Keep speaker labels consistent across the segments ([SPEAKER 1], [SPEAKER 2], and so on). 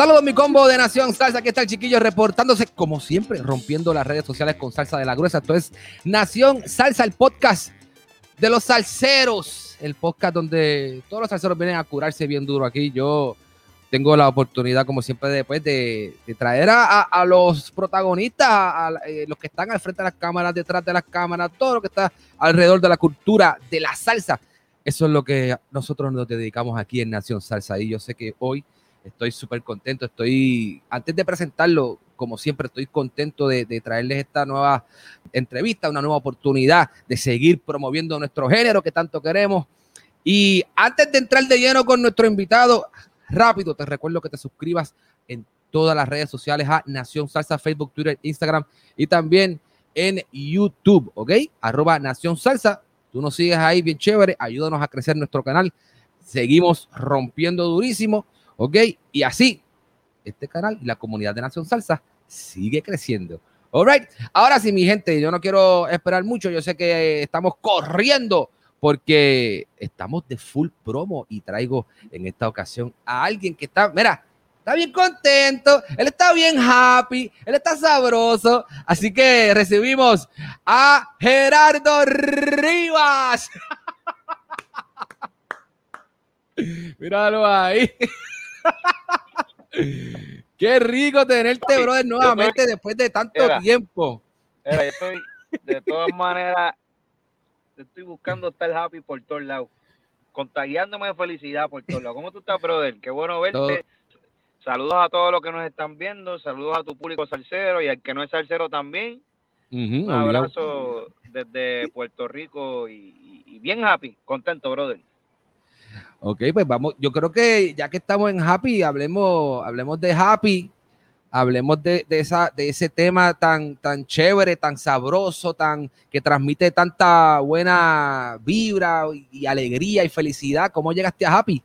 [SPEAKER 1] Saludos mi combo de Nación Salsa, aquí está el chiquillo reportándose como siempre, rompiendo las redes sociales con salsa de la gruesa. Esto es Nación Salsa, el podcast de los salseros, el podcast donde todos los salseros vienen a curarse bien duro aquí. Yo tengo la oportunidad, como siempre, después de, traer a, los protagonistas, a, eh, los que están al frente de las cámaras, detrás de las cámaras, todo lo que está alrededor de la cultura de la salsa. Eso es lo que nosotros nos dedicamos aquí en Nación Salsa. Y yo sé que hoy estoy súper contento. Estoy, antes de presentarlo, como siempre, estoy contento de, traerles esta nueva entrevista, una nueva oportunidad de seguir promoviendo nuestro género que tanto queremos. Y antes de entrar de lleno con nuestro invitado, rápido te recuerdo que te suscribas en todas las redes sociales a Nación Salsa, Facebook, Twitter, Instagram y también en YouTube, ¿ok? Arroba Nación Salsa. Tú nos sigues ahí bien chévere, ayúdanos a crecer nuestro canal. Seguimos rompiendo durísimo, ¿ok? Y así, este canal y la comunidad de Nación Salsa sigue creciendo. All right. Ahora sí, mi gente, yo no quiero esperar mucho. Yo sé que estamos corriendo porque estamos de full promo y traigo en esta ocasión a alguien que está, mira, está bien contento, él está bien happy, él está sabroso. Así que recibimos a Gerardo Rivas. Míralo ahí. Qué rico tenerte, brother, nuevamente después de tanto tiempo.
[SPEAKER 2] estoy, de todas maneras, estoy buscando estar happy por todos lados, contagiándome de felicidad por todos lados. ¿Cómo tú estás, brother? Qué bueno verte. Saludos a todos los que nos están viendo, saludos a tu público salsero y al que no es salsero también. Un abrazo desde Puerto Rico y, bien happy, contento, brother.
[SPEAKER 1] Ok, pues vamos, yo creo que ya que estamos en Happy, hablemos, hablemos de Happy, hablemos de, esa, de ese tema tan, tan chévere, tan sabroso, tan, que transmite tanta buena vibra y alegría y felicidad. ¿Cómo llegaste a Happy?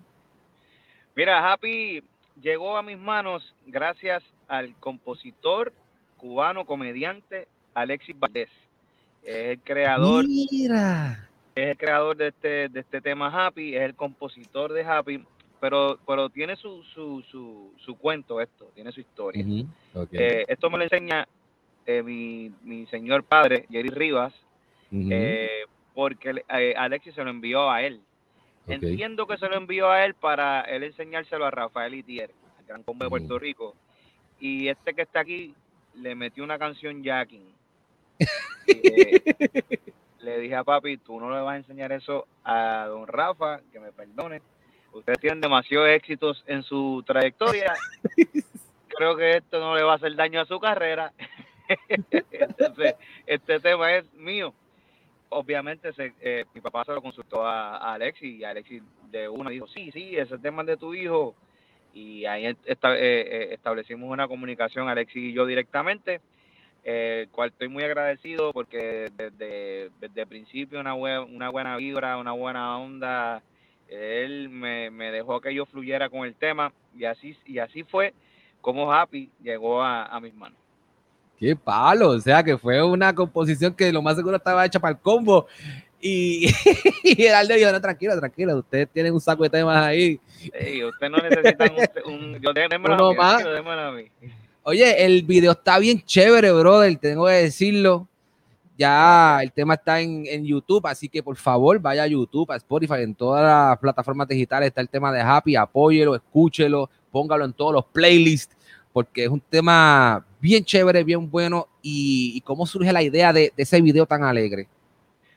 [SPEAKER 2] Mira, Happy llegó a mis manos gracias al compositor cubano, comediante Alexis Valdés. Es el creador. Mira es el creador de este, de este tema Happy, es el compositor de Happy, pero, pero tiene su, su, su, su cuento esto, tiene su historia. Eh, esto me lo enseña eh, mi, mi, señor padre, Jerry Rivas, eh, porque Alexis se lo envió a él. Entiendo que se lo envió a él para él enseñárselo a Rafael Itier, el gran combo de Puerto Rico. Y este que está aquí le metió una canción Jacking. le dije a papi, tú no le vas a enseñar eso a don Rafa, que me perdone. Ustedes tienen demasiados éxitos en su trayectoria. Creo que esto no le va a hacer daño a su carrera. Entonces, este tema es mío. Obviamente, eh, mi papá se lo consultó a, Alexis y Alexis de uno dijo, sí, sí, ese tema es de tu hijo. Y ahí eh, eh, establecimos una comunicación, Alexis y yo directamente eh, cual estoy muy agradecido porque desde, el principio una, una buena vibra, una buena onda Él me, me, dejó que yo fluyera con el tema y así, y así fue como Happy llegó a, a mis manos.
[SPEAKER 1] Qué palo, o sea que fue una composición que lo más seguro estaba hecha para el combo. Y, y Geraldo dijo, no, tranquilo, tranquilo, ustedes tienen un saco de temas ahí.
[SPEAKER 2] Sí, usted no necesita un, un yo démelo más. A mí.
[SPEAKER 1] Oye, el video está bien chévere, brother, tengo que decirlo. Ya el tema está en, en, YouTube, así que por favor vaya a YouTube, a Spotify, en todas las plataformas digitales está el tema de Happy, apóyelo, escúchelo, póngalo en todos los playlists, porque es un tema bien chévere, bien bueno. ¿Y, y cómo surge la idea de, ese video tan alegre?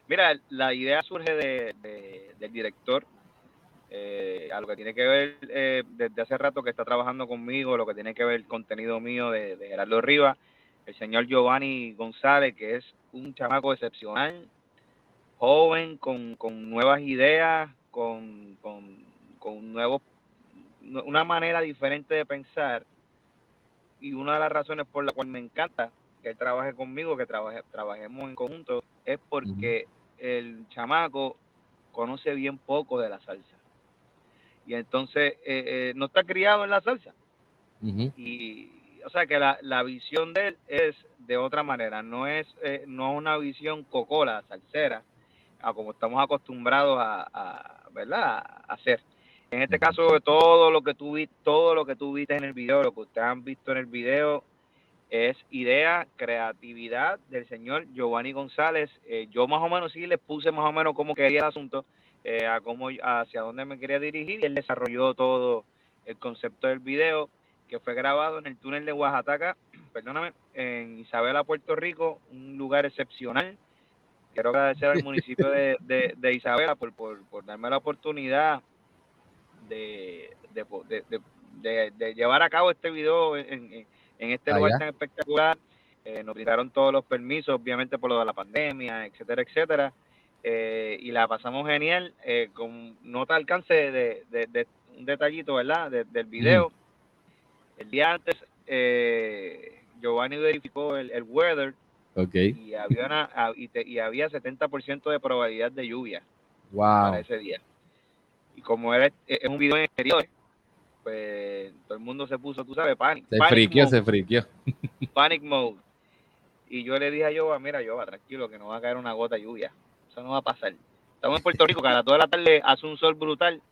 [SPEAKER 2] Mira, la idea surge de, de, del director, eh, a lo que tiene que ver eh, desde hace rato que está trabajando conmigo, lo que tiene que ver el contenido mío de, de Gerardo Rivas, el señor Giovanni González, que es un chamaco excepcional, joven, con, con nuevas ideas, con, con, con, nuevos, una manera diferente de pensar. Y una de las razones por la cual me encanta que él trabaje conmigo, que trabaje, trabajemos en conjunto, es porque uh -huh. el chamaco conoce bien poco de la salsa. Y entonces eh, eh, no está criado en la salsa. Uh -huh. Y, o sea que la, la, visión de él es de otra manera, no es eh, no una visión cocola, salsera, a como estamos acostumbrados a, a, ¿verdad? a hacer. En este caso, todo lo que tú viste, todo lo que tú viste en el video, lo que ustedes han visto en el video, es idea, creatividad del señor Giovanni González. Eh, yo más o menos sí le puse más o menos cómo quería el asunto, eh, a cómo, hacia dónde me quería dirigir, y él desarrolló todo el concepto del video que fue grabado en el túnel de Oaxaca, perdóname, en Isabela, Puerto Rico, un lugar excepcional. Quiero agradecer al municipio de, de, de Isabela por, por, por, darme la oportunidad de, de, de, llevar a cabo este video en, en, en este lugar tan espectacular. Eh, nos brindaron todos los permisos, obviamente por lo de la pandemia, etcétera, etcétera. Eh, y la pasamos genial, eh, con nota alcance de, un detallito, ¿verdad? del video. Mm el día antes, eh, Giovanni verificó el, el weather
[SPEAKER 1] okay.
[SPEAKER 2] y había, una, y, te, y había 70% de probabilidad de lluvia
[SPEAKER 1] wow.
[SPEAKER 2] para ese día. Y como era, es un video en exterior, pues todo el mundo se puso, tú sabes, panic.
[SPEAKER 1] Se friquió, se friquió.
[SPEAKER 2] Panic mode. Y yo le dije a Jova, mira, Jova, tranquilo, que no va a caer una gota de lluvia. Eso no va a pasar. Estamos en Puerto Rico, que a las 2 de la tarde hace un sol brutal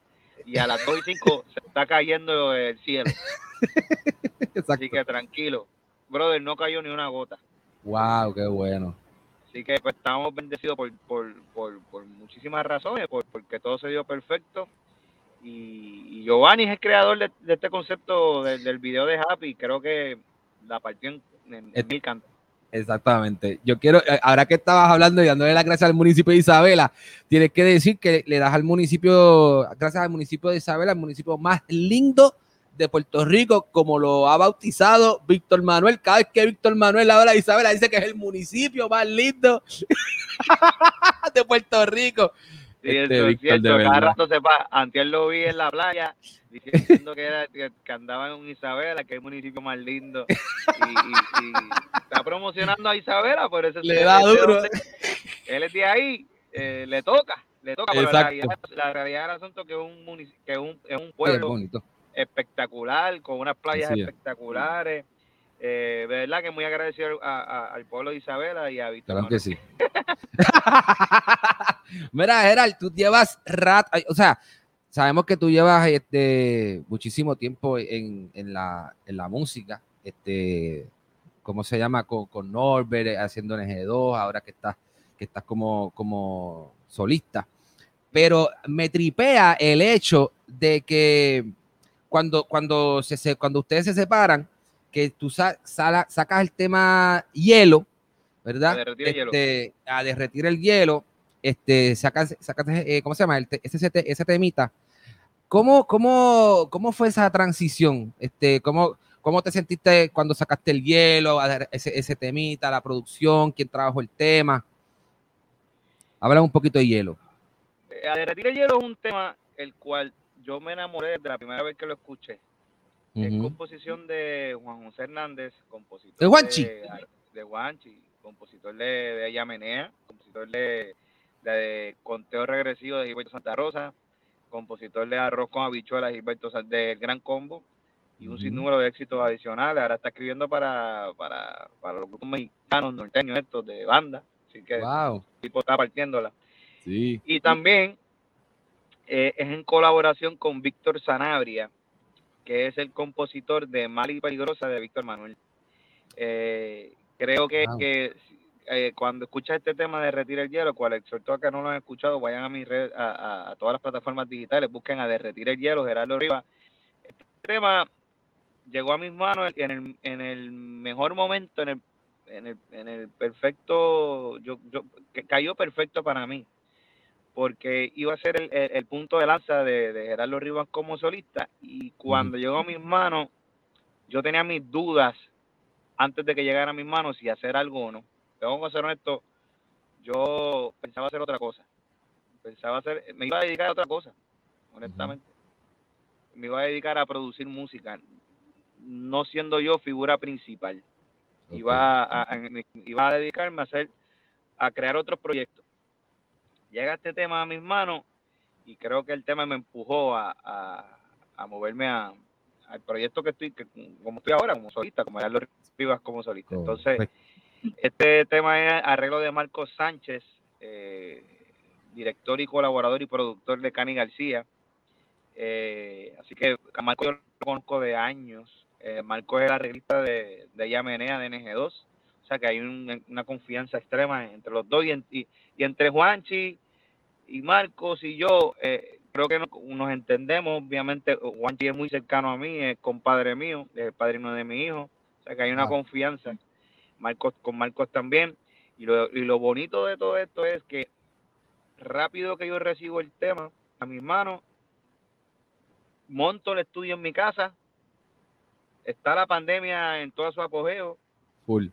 [SPEAKER 2] y a las 2 y 5 se está cayendo el cielo. Exacto. Así que tranquilo. Brother, no cayó ni una gota.
[SPEAKER 1] Wow, qué bueno.
[SPEAKER 2] Así que pues, estamos bendecidos por, por, por, por muchísimas razones, por, porque todo se dio perfecto. Y, y Giovanni es el creador de, de este concepto de, del video de Happy. Creo que la partió en, en, en mil cantos.
[SPEAKER 1] Exactamente. Yo quiero, eh, ahora que estabas hablando y dándole las gracias al municipio de Isabela, tienes que decir que le das al municipio, gracias al municipio de Isabela, el municipio más lindo de Puerto Rico, como lo ha bautizado Víctor Manuel. Cada vez que Víctor Manuel habla de Isabela, dice que es el municipio más lindo de Puerto Rico.
[SPEAKER 2] Sí, este, es cierto, cada rato se va. Antier lo vi en la playa diciendo que, era, que, andaba en Isabela, que es el municipio más lindo. Y, y, y está promocionando a Isabela, por eso
[SPEAKER 1] le da duro.
[SPEAKER 2] Él es de ahí, eh, le toca, le toca. Pero la realidad, la realidad del asunto que es un, que es un, es un pueblo espectacular, con unas playas sí, espectaculares. Eh, de verdad que muy agradecido a, a, al pueblo de Isabela y a Víctor.
[SPEAKER 1] Claro que sí. Mira, Gerald, tú llevas rat, o sea, sabemos que tú llevas este muchísimo tiempo en, en, la, en la música, este, ¿cómo se llama? Con, con Norbert, haciendo NG2, ahora que estás, que estás como, como solista. Pero me tripea el hecho de que cuando, cuando, se, cuando ustedes se separan, que tú sa sala, sacas el tema hielo, ¿verdad?
[SPEAKER 2] A derretir el
[SPEAKER 1] este,
[SPEAKER 2] hielo.
[SPEAKER 1] A derretir el hielo, este, sacas, sacas eh, ¿cómo se llama? El, ese, ese, ese temita. ¿Cómo, cómo, ¿Cómo fue esa transición? Este, ¿cómo, ¿Cómo te sentiste cuando sacaste el hielo, ese, ese temita, la producción, quién trabajó el tema? Habla un poquito de hielo.
[SPEAKER 2] A derretir el hielo es un tema el cual yo me enamoré de la primera vez que lo escuché. Uh -huh. Es composición de Juan José Hernández, compositor
[SPEAKER 1] de Juanchi.
[SPEAKER 2] De, de Juanchi, compositor de, de Ella Menea, compositor de, de, Conteo Regresivo de Gilberto Santa Rosa, compositor de Arroz con Habichuelas, Gilberto del Gran Combo, y un sinnúmero de éxitos adicionales. Ahora está escribiendo para, para, para los grupos mexicanos, norteños estos de banda. Así que el tipo está partiéndola. Sí. Y también eh, es en colaboración con Víctor Sanabria, que es el compositor de Mal y Peligrosa de Víctor Manuel. Eh, creo que, que eh, cuando escuchas este tema de Derretir el Hielo, cual exhorto a que no lo han escuchado, vayan a mi red, a, todas las plataformas digitales, busquen a Derretir el Hielo, Gerardo Rivas. Este tema llegó a mis manos en el, en el mejor momento, en el, en el, en el perfecto, yo, yo, que cayó perfecto para mí, porque iba a ser el, el, punto de lanza de, de, Gerardo Rivas como solista, y cuando llegó a mis manos, yo tenía mis dudas antes de que llegara a mis manos si hacer algo o no. Tengo que ser honesto, yo pensaba hacer otra cosa. Pensaba hacer, me iba a dedicar a otra cosa, honestamente. Me iba a dedicar a producir música no siendo yo figura principal. Iba, a, iba a dedicarme a hacer, a crear otros proyectos. Llega este tema a mis manos y creo que el tema me empujó a, a, moverme a, al proyecto que estoy, que, como estoy ahora, como solista, como ya lo vivas como solista. Entonces, este tema es arreglo de Marcos Sánchez, eh, director y colaborador y productor de Cani García. Eh, así que a Marco yo lo conozco de años, eh, Marco es la arreglista de, de Yamenea de NG2. O sea que hay una confianza extrema entre los dos y, entre Juanchi y Marcos y yo, eh, creo que nos, entendemos. Obviamente, Juanchi es muy cercano a mí, es compadre mío, es el padrino de mi hijo. O sea que hay una ah. confianza. Marcos con Marcos también. Y lo, y lo bonito de todo esto es que rápido que yo recibo el tema a mis manos, monto el estudio en mi casa, está la pandemia en todo su apogeo. Full.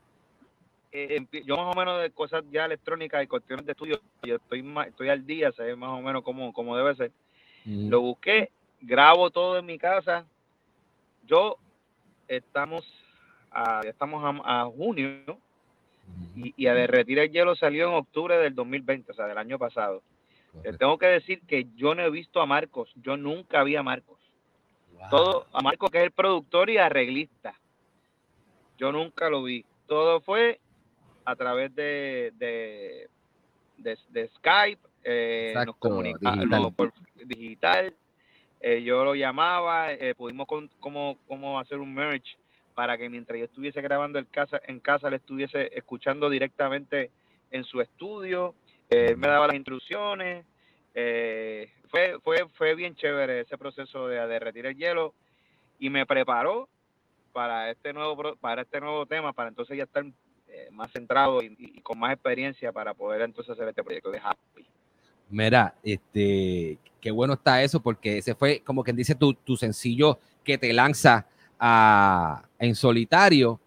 [SPEAKER 2] Eh, yo más o menos de cosas ya electrónicas y cuestiones de estudio, yo estoy, estoy al día, sé más o menos cómo, cómo debe ser. Lo busqué, grabo todo en mi casa. Yo estamos a, estamos a, junio y, a derretir el hielo salió en octubre del 2020, o sea, del año pasado. tengo que decir que yo no he visto a Marcos, yo nunca vi a Marcos. Todo, a Marco que es el productor y arreglista. Yo nunca lo vi. Todo fue a través de, de, de, Skype, eh, nos comunicamos por digital. Eh, yo lo llamaba, eh, pudimos con, como, hacer un merge para que mientras yo estuviese grabando el casa, en casa, le estuviese escuchando directamente en su estudio. él me daba las instrucciones. Eh, fue, fue, fue bien chévere ese proceso de derretir el hielo y me preparó para este nuevo para este nuevo tema, para entonces ya estar eh, más centrado y, con más experiencia para poder entonces hacer este proyecto de Happy.
[SPEAKER 1] Mira, este, qué bueno está eso, porque ese fue como quien dice tu, tu sencillo que te lanza a, en solitario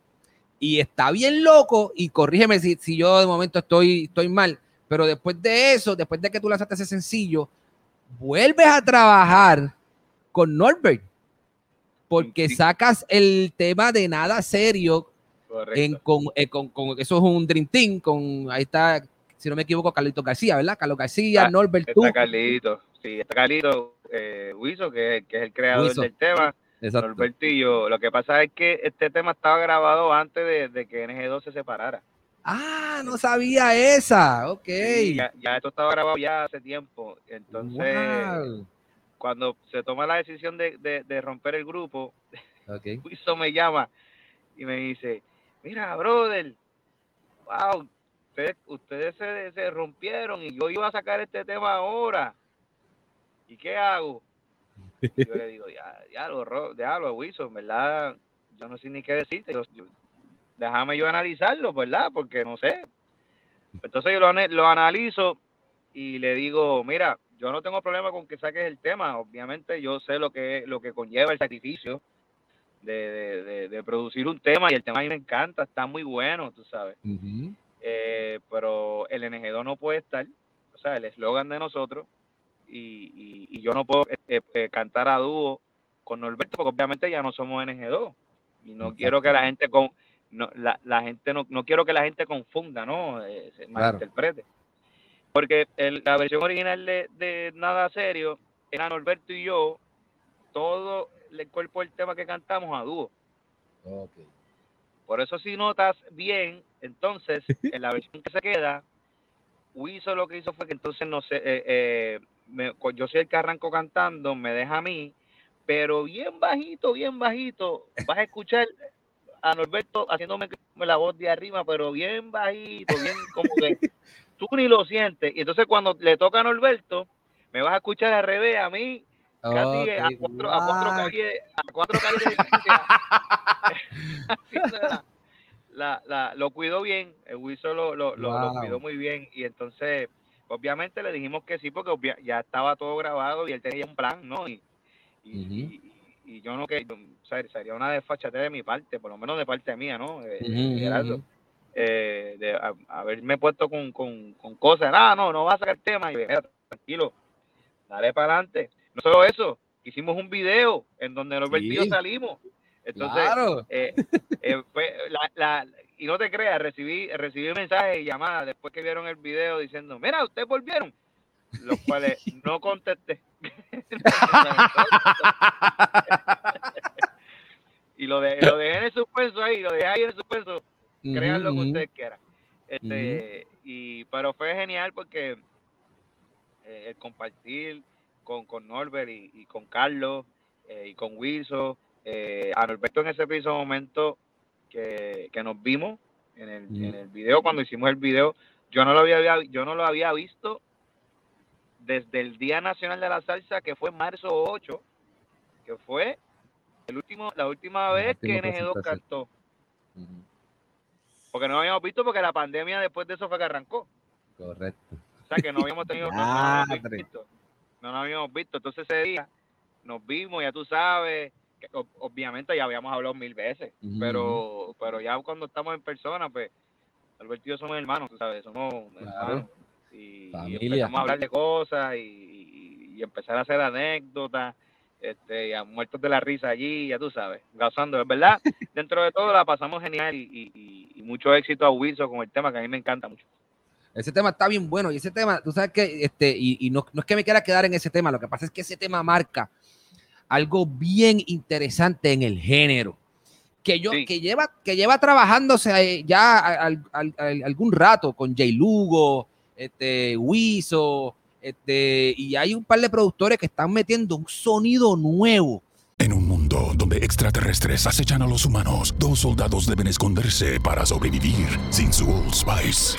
[SPEAKER 1] y está bien loco y corrígeme si, si yo de momento estoy, estoy mal, pero después de eso, después de que tú lanzaste ese sencillo, vuelves a trabajar con Norbert, porque sacas el tema de nada serio en, con, eh, con, con, eso es un Dream Team, con ahí está, si no me equivoco, Carlito García, ¿verdad? Carlos García, ah, Norbert,
[SPEAKER 2] está Carlito, sí, está Carlito eh, Huizo, que, que, es el creador del tema. Norbert y yo. Lo que pasa es que este tema estaba grabado antes de, de que NG2 se separara.
[SPEAKER 1] Ah, no sabía esa. Ok.
[SPEAKER 2] ya, esto estaba grabado ya hace tiempo. Entonces, cuando se toma la decisión de, romper el grupo, okay. me llama y me dice, mira, brother, wow, ustedes, se, rompieron y yo iba a sacar este tema ahora. ¿Y qué hago? yo le digo, ya, ya lo, ya lo, Wilson, ¿verdad? Yo no sé ni qué decirte. yo, déjame yo analizarlo, ¿verdad? Porque no sé. Entonces yo lo, lo analizo y le digo, mira, yo no tengo problema con que saques el tema. Obviamente yo sé lo que, lo que conlleva el sacrificio de, de, producir un tema y el tema a mí me encanta, está muy bueno, tú sabes. Eh, pero el NG2 no puede estar, o sea, el eslogan de nosotros, y, y, yo no puedo eh, eh, cantar a dúo con Norberto porque obviamente ya no somos NG2 y no quiero que la gente con no, la, la gente no, no quiero que la gente confunda, ¿no? Eh, se malinterprete. Porque el, la versión original de, Nada Serio era Norberto y yo, todo el cuerpo del tema que cantamos a dúo. Por eso si notas bien, entonces, en la versión que se queda, Wiso lo que hizo fue que entonces no sé, eh, eh, yo soy el que arranco cantando, me deja a mí, pero bien bajito, bien bajito, vas a escuchar a Norberto haciéndome la voz de arriba, pero bien bajito, bien como que tú ni lo sientes. Y entonces cuando le toca a Norberto, me vas a escuchar al revés a mí, casi a, cuatro, a cuatro calles, a cuatro calles la, la, lo cuidó bien, el Wilson lo, lo, lo, cuidó muy bien y entonces obviamente le dijimos que sí porque ya estaba todo grabado y él tenía un plan, ¿no? Y, y, y, yo no que, sería una desfachate de mi parte, por lo menos de parte mía, ¿no? Eh, eh, de haberme puesto con, con, con cosas, nada, no, no va a sacar tema, y tranquilo, dale para adelante. No solo eso, hicimos un video en donde los vertidos salimos. Entonces, eh, eh, la, y no te creas, recibí, recibí mensajes y llamadas después que vieron el video diciendo, mira, ustedes volvieron, los cuales no contesté. y lo, de, lo dejé en el suspenso ahí, lo dejé ahí en el suspenso, crean lo que ustedes quieran. Este, y, pero fue genial porque eh, el compartir con, con Norbert y, con Carlos y con Wilson eh, a Norberto en ese preciso momento que, nos vimos en el, en el, video, cuando hicimos el video, yo no lo había, yo no lo había visto desde el Día Nacional de la Salsa, que fue marzo 8, que fue el último, la última vez que NG2 cantó. Porque no lo habíamos visto porque la pandemia después de eso fue que arrancó.
[SPEAKER 1] Correcto.
[SPEAKER 2] O sea que no habíamos tenido no, nos habíamos visto. Entonces ese día nos vimos, ya tú sabes, obviamente ya habíamos hablado mil veces, pero, pero ya cuando estamos en persona, pues Alberto y yo somos hermanos, ¿sabes? Somos hermanos. Y, empezamos a hablar de cosas y, empezar a hacer anécdotas, este, a muertos de la risa allí, ya tú sabes, gozando. Es verdad, dentro de todo la pasamos genial y, mucho éxito a Wilson con el tema que a mí me encanta mucho.
[SPEAKER 1] Ese tema está bien bueno y ese tema, tú sabes que, este, y, no, no, es que me quiera quedar en ese tema, lo que pasa es que ese tema marca algo bien interesante en el género. Que, yo, que, lleva, que lleva trabajándose ya algún rato con Jay Lugo, este, Wiso, este, y hay un par de productores que están metiendo un sonido nuevo.
[SPEAKER 3] En un mundo donde extraterrestres acechan a los humanos, dos soldados deben esconderse para sobrevivir sin su Old Spice.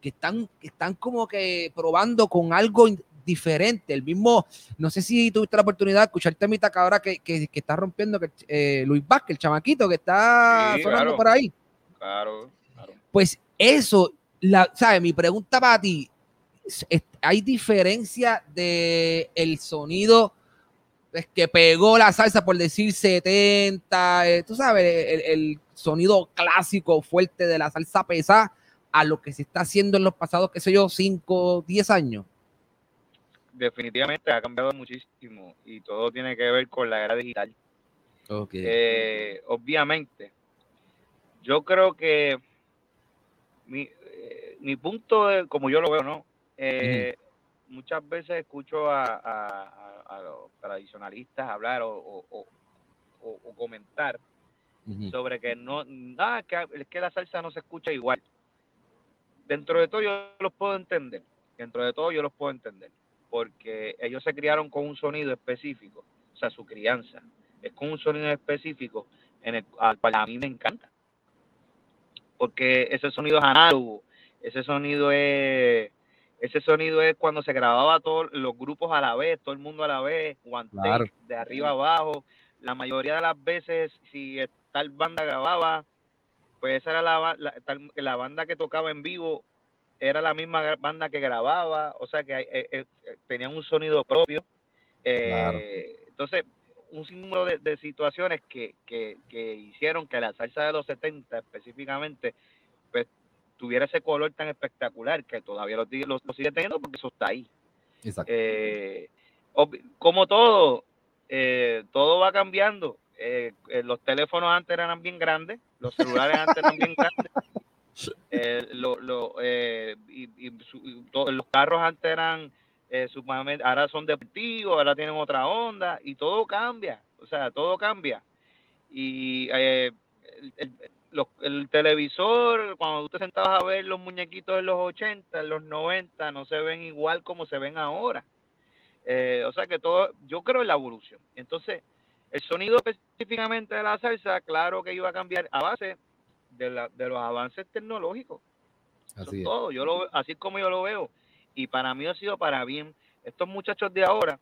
[SPEAKER 1] que están, están como que probando con algo diferente. El mismo, no sé si tuviste la oportunidad de escuchar el que ahora que, que, está rompiendo que, eh, Luis Vázquez, el chamaquito que está sonando por ahí.
[SPEAKER 2] Claro, claro.
[SPEAKER 1] Pues eso, la, ¿sabes? Mi pregunta para ti, ¿hay diferencia de el sonido pues, que pegó la salsa por decir 70, eh, tú sabes, el, el, sonido clásico fuerte de la salsa pesada a lo que se está haciendo en los pasados, qué sé yo, 5, 10 años?
[SPEAKER 2] Definitivamente ha cambiado muchísimo y todo tiene que ver con la era digital. Eh, obviamente, yo creo que mi, eh, mi punto, de, como yo lo veo, ¿no? Eh, muchas veces escucho a, a, los tradicionalistas hablar o, o, comentar sobre que no, nada, que, es que la salsa no se escucha igual dentro de todo yo los puedo entender, dentro de todo yo los puedo entender, porque ellos se criaron con un sonido específico, o sea, su crianza es con un sonido específico en el al cual a mí me encanta, porque ese sonido es análogo, ese sonido es ese sonido es cuando se grababa todos los grupos a la vez, todo el mundo a la vez, one
[SPEAKER 1] Claro.
[SPEAKER 2] take, de arriba abajo. La mayoría de las veces, si tal banda grababa, pues esa era la, la, la banda que tocaba en vivo, era la misma banda que grababa, o sea que eh, eh, tenían un sonido propio. Eh,
[SPEAKER 1] Claro.
[SPEAKER 2] Entonces, un sinnúmero de, de situaciones que, que, que hicieron que la salsa de los 70 específicamente pues tuviera ese color tan espectacular que todavía lo, lo- lo sigue teniendo porque eso está ahí.
[SPEAKER 1] Exacto.
[SPEAKER 2] Eh, como todo, todo va cambiando. Eh, eh, los teléfonos antes eran bien grandes, los celulares antes eran bien grandes. eh, lo- lo, eh, y, y su- y to- los carros antes eran eh, sumamente, ahora son deportivos, ahora tienen otra onda y todo cambia, o sea, todo cambia. Y el, el- los- el televisor, cuando tú te sentabas a ver los muñequitos de los 80, en los 90, no se ven igual como se ven ahora. O sea que todo, yo creo en la evolución. Entonces, el sonido específicamente de la salsa, claro que iba a cambiar a base de, la- de los avances tecnológicos.
[SPEAKER 1] Así
[SPEAKER 2] es todo. Yo lo, así como yo lo veo. Y para mí ha sido para bien. Estos muchachos de ahora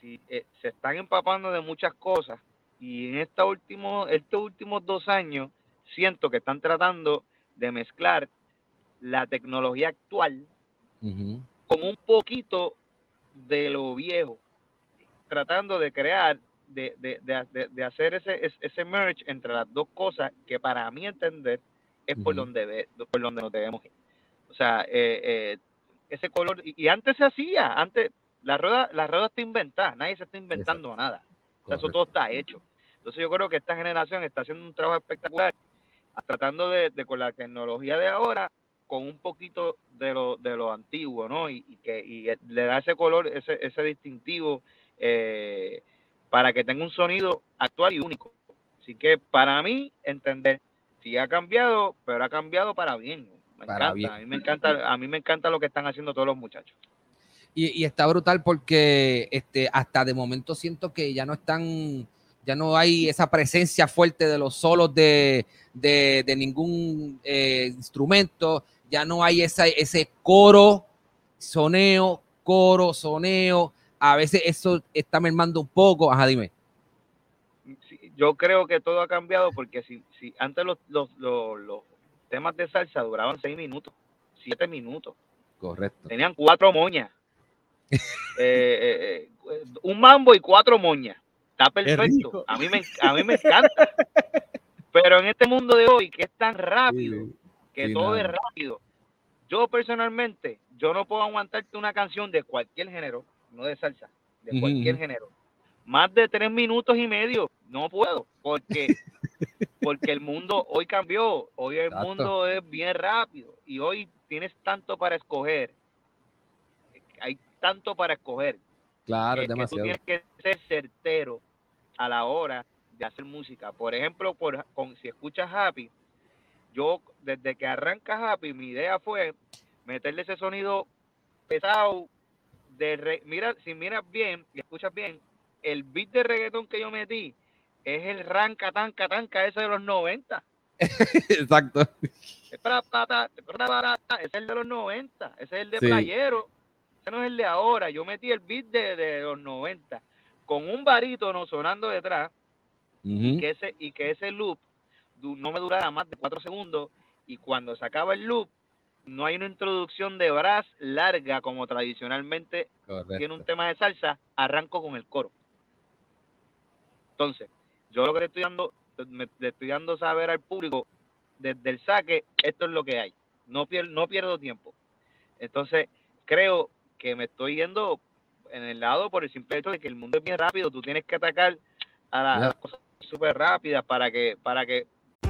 [SPEAKER 2] si, eh, se están empapando de muchas cosas y en esta último, estos últimos dos años siento que están tratando de mezclar la tecnología actual con un poquito de lo viejo, tratando de crear, de, de, de, de- hacer ese, ese- merge entre las dos cosas que para mí entender es por
[SPEAKER 1] Ujú.
[SPEAKER 2] donde ve- por donde nos debemos ir. O sea, eh, eh, ese color, y, y antes se hacía, antes la rueda, la rueda está inventada, nadie se está inventando nada. O sea, eso todo está hecho. Entonces yo creo que esta generación está haciendo un trabajo espectacular, tratando de, de con la tecnología de ahora, con un poquito de lo, de lo antiguo, ¿no? Y, y que y le da ese color, ese, ese distintivo, eh, para que tenga un sonido actual y único. Así que para mí, entender, sí ha cambiado, pero ha cambiado para bien. Me
[SPEAKER 1] Para
[SPEAKER 2] encanta,
[SPEAKER 1] bien.
[SPEAKER 2] a mí me encanta, a mí me encanta lo que están haciendo todos los muchachos.
[SPEAKER 1] Y, y está brutal porque este, hasta de momento siento que ya no están, ya no hay esa presencia fuerte de los solos de, de, de ningún eh, instrumento, ya no hay esa, ese coro, soneo, coro, soneo. A veces eso está mermando un poco. Ajá, dime.
[SPEAKER 2] Sí, yo creo que todo ha cambiado porque si, si antes los, los, los, los temas de salsa duraban seis minutos, siete minutos,
[SPEAKER 1] Correcto.
[SPEAKER 2] tenían cuatro moñas. Eh, eh, eh, un mambo y cuatro moñas. Está perfecto. A mí, me, a mí me encanta. Pero en este mundo de hoy, que es tan rápido, que
[SPEAKER 1] sí,
[SPEAKER 2] todo es rápido, yo personalmente, yo no puedo aguantarte una canción de cualquier género, no de salsa, de cualquier género, más de tres minutos y medio. No puedo, porque, porque el mundo hoy cambió. Hoy el
[SPEAKER 1] Exacto.
[SPEAKER 2] mundo es bien rápido y hoy tienes tanto para escoger. Hay tanto para escoger
[SPEAKER 1] Claro, es
[SPEAKER 2] que tú
[SPEAKER 1] demasiado.
[SPEAKER 2] tienes que ser certero a la hora de hacer música. Por ejemplo, por, con, si escuchas Happy, yo desde que arranca Happy, mi idea fue meterle ese sonido pesado de re- mira, si miras bien y escuchas bien, el beat de reggaetón que yo metí es el ranca tanca tanca ese de los 90.
[SPEAKER 1] Exacto.
[SPEAKER 2] Es para- para- para- para- ese es el de los 90, ese es el de
[SPEAKER 1] Sí.
[SPEAKER 2] playero, ese no es el de ahora. Yo metí el beat de, de los 90 con un barítono sonando detrás
[SPEAKER 1] Ujú.
[SPEAKER 2] que ese, y que ese loop no me durara más de cuatro segundos y cuando se acaba el loop no hay una introducción de brass larga como tradicionalmente tiene un tema de salsa, arranco con el coro. Entonces, yo lo que le estoy dando, me, le estoy dando saber al público desde el saque, esto es lo que hay. No, pier- no pierdo tiempo. Entonces, creo que me estoy yendo en el lado por el simple hecho de que el mundo es bien rápido, tú tienes que atacar a, las cosas súper rápidas para que, para que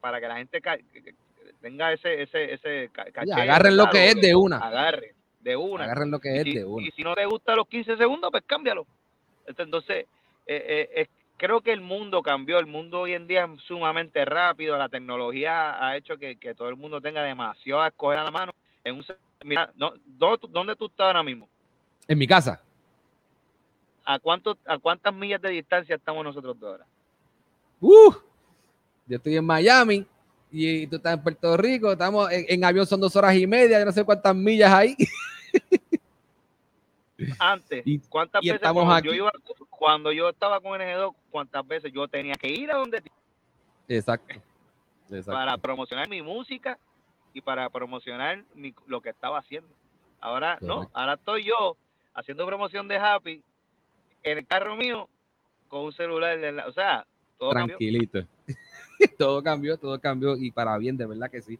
[SPEAKER 2] Para que la gente tenga ese, ese, ese ca- caché.
[SPEAKER 1] Agarren lo que es de una.
[SPEAKER 2] Agarren, de una.
[SPEAKER 1] Agarren lo que es
[SPEAKER 2] si-
[SPEAKER 1] de una.
[SPEAKER 2] y si no te gusta los 15 segundos, pues cámbialo. Entonces, eh, eh, creo que el mundo cambió. El mundo hoy en día es sumamente rápido. La tecnología ha hecho que, que todo el mundo tenga demasiado a escoger a la mano. En un, mira, no, ¿dó- ¿dónde tú estás ahora mismo?
[SPEAKER 1] En mi casa.
[SPEAKER 2] ¿A, cuánto, ¿A cuántas millas de distancia estamos nosotros dos ahora?
[SPEAKER 1] Uh, yo estoy en Miami y tú estás en Puerto Rico. Estamos en, en avión, son dos horas y media. Yo no sé cuántas millas hay.
[SPEAKER 2] Antes,
[SPEAKER 1] Y-
[SPEAKER 2] ¿cuántas
[SPEAKER 1] y
[SPEAKER 2] veces
[SPEAKER 1] estamos
[SPEAKER 2] cuando
[SPEAKER 1] aquí.
[SPEAKER 2] yo, iba, cuando yo estaba con NG2, cuántas veces yo tenía que ir a donde
[SPEAKER 1] Exacto. Exacto.
[SPEAKER 2] para promocionar mi música y para promocionar mi- lo que estaba haciendo. Ahora no, ahora estoy yo haciendo promoción de Happy en el carro mío con un celular, en la- o sea, todo cambió.
[SPEAKER 1] Todo cambió, todo cambió y para bien, de verdad que sí.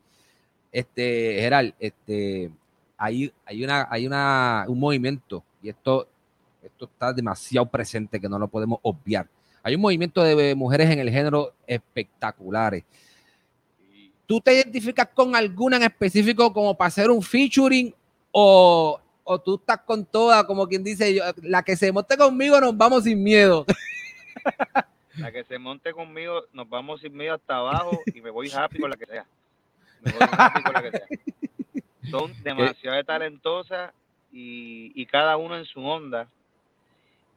[SPEAKER 1] Este, Gerald, este, hay, hay una, hay una, un movimiento y esto, esto está demasiado presente que no lo podemos obviar. Hay un movimiento de mujeres en el género espectaculares. ¿Tú te identificas con alguna en específico como para hacer un featuring o, o tú estás con toda, como quien dice, yo, la que se monte conmigo nos vamos sin miedo?
[SPEAKER 2] La que se monte conmigo, nos vamos sin medio hasta abajo y me voy happy con la que sea. Me voy happy con la que sea. Son demasiado talentosas y, y cada uno en su onda.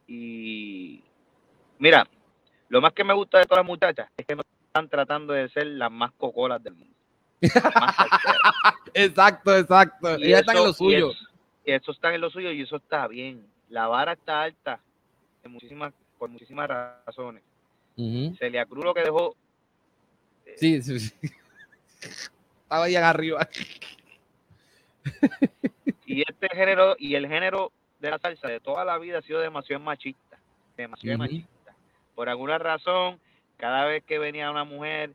[SPEAKER 2] Y mira, lo más que me gusta de todas las muchachas es que no están tratando de ser las más cocolas del mundo.
[SPEAKER 1] Exacto, exacto.
[SPEAKER 2] Y
[SPEAKER 1] Ellas están en lo suyo.
[SPEAKER 2] Y eso, está en lo suyo y eso está bien. La vara está alta en muchísimas, por muchísimas razones.
[SPEAKER 1] Ujú.
[SPEAKER 2] Celia Cruz lo que dejó
[SPEAKER 1] Sí, sí, sí. Estaba ahí arriba.
[SPEAKER 2] y este género y el género de la salsa de toda la vida ha sido demasiado machista, demasiado machista. Por alguna razón, cada vez que venía una mujer,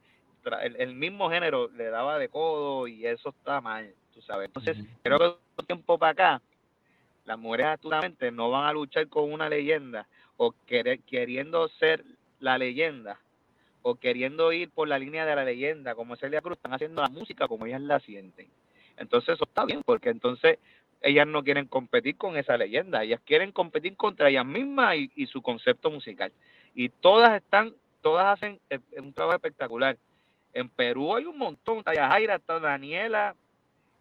[SPEAKER 2] el, el mismo género le daba de codo y eso está mal, tú sabes. Entonces, creo que un tiempo para acá, las mujeres actualmente no van a luchar con una leyenda o querer- queriendo ser la leyenda o queriendo ir por la línea de la leyenda, como Celia Cruz, están haciendo la música como ellas la sienten. Entonces eso está bien, porque entonces ellas no quieren competir con esa leyenda, ellas quieren competir contra ellas mismas y, y su concepto musical. Y todas están, todas hacen eh, un trabajo espectacular. En Perú hay un montón, está Yajaira, está Daniela,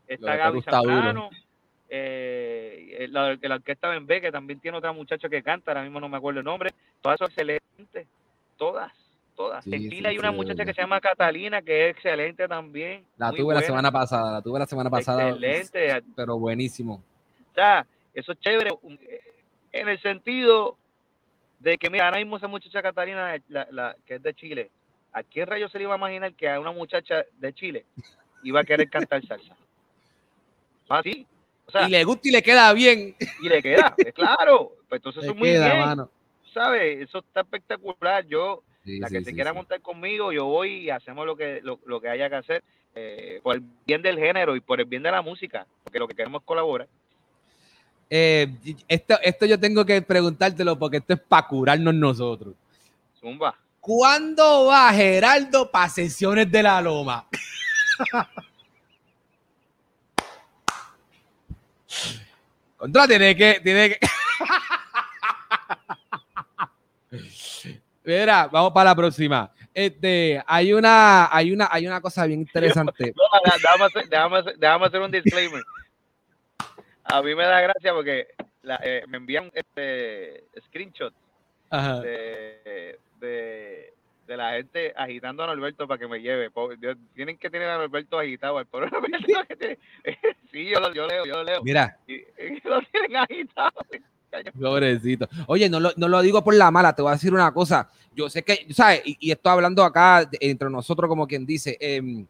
[SPEAKER 2] está Gaby. Zambrano, eh, la, la orquesta Bembé, que también tiene otra muchacha que canta, ahora mismo no me acuerdo el nombre, todas son excelentes, todas, todas.
[SPEAKER 1] Sí,
[SPEAKER 2] en
[SPEAKER 1] sí,
[SPEAKER 2] Chile hay
[SPEAKER 1] sí,
[SPEAKER 2] una muchacha que se llama Catalina, que es excelente también.
[SPEAKER 1] La tuve la semana pasada, la tuve la semana pasada.
[SPEAKER 2] Excelente.
[SPEAKER 1] Pero buenísimo.
[SPEAKER 2] O sea, eso es chévere en el sentido de que, mira, ahora mismo esa muchacha Catalina, la, la- que es de Chile, ¿a quién rayos se le iba a imaginar que a una muchacha de Chile iba a querer cantar salsa? Así. O sea,
[SPEAKER 1] y le gusta y le queda bien.
[SPEAKER 2] y le queda, claro. Pues entonces
[SPEAKER 1] Le
[SPEAKER 2] eso es muy
[SPEAKER 1] queda,
[SPEAKER 2] bien.
[SPEAKER 1] mano.
[SPEAKER 2] ¿Sabes? Eso está espectacular. Yo,
[SPEAKER 1] Sí,
[SPEAKER 2] la
[SPEAKER 1] sí,
[SPEAKER 2] que se
[SPEAKER 1] sí,
[SPEAKER 2] quiera montar conmigo, yo voy y hacemos lo que, lo, lo que haya que hacer eh, por el bien del género y por el bien de la música, porque lo que queremos es colaborar.
[SPEAKER 1] Eh, esto, esto yo tengo que preguntártelo porque esto es para curarnos nosotros.
[SPEAKER 2] Zumba.
[SPEAKER 1] ¿Cuándo va Geraldo para sesiones de la loma? Contra, tiene que, tiene que. Mira, vamos para la próxima. Este, hay una, hay una, hay una cosa bien interesante.
[SPEAKER 2] No, déjame, hacer, déjame hacer- déjame hacer un disclaimer. A mí me da gracia porque la- eh, me envían este screenshot de, de, de la gente agitando a Norberto para que me lleve. Tienen que tener a Norberto agitado. al pobre Norberto que tiene- sí, yo lo, yo leo, yo lo leo.
[SPEAKER 1] Mira,
[SPEAKER 2] Y- y lo tienen agitado.
[SPEAKER 1] Pobrecito. Oye, no lo, no lo digo por la mala, te voy a decir una cosa. Yo sé que, ¿sabes? Y, y estoy hablando acá entre nosotros, como quien dice, em,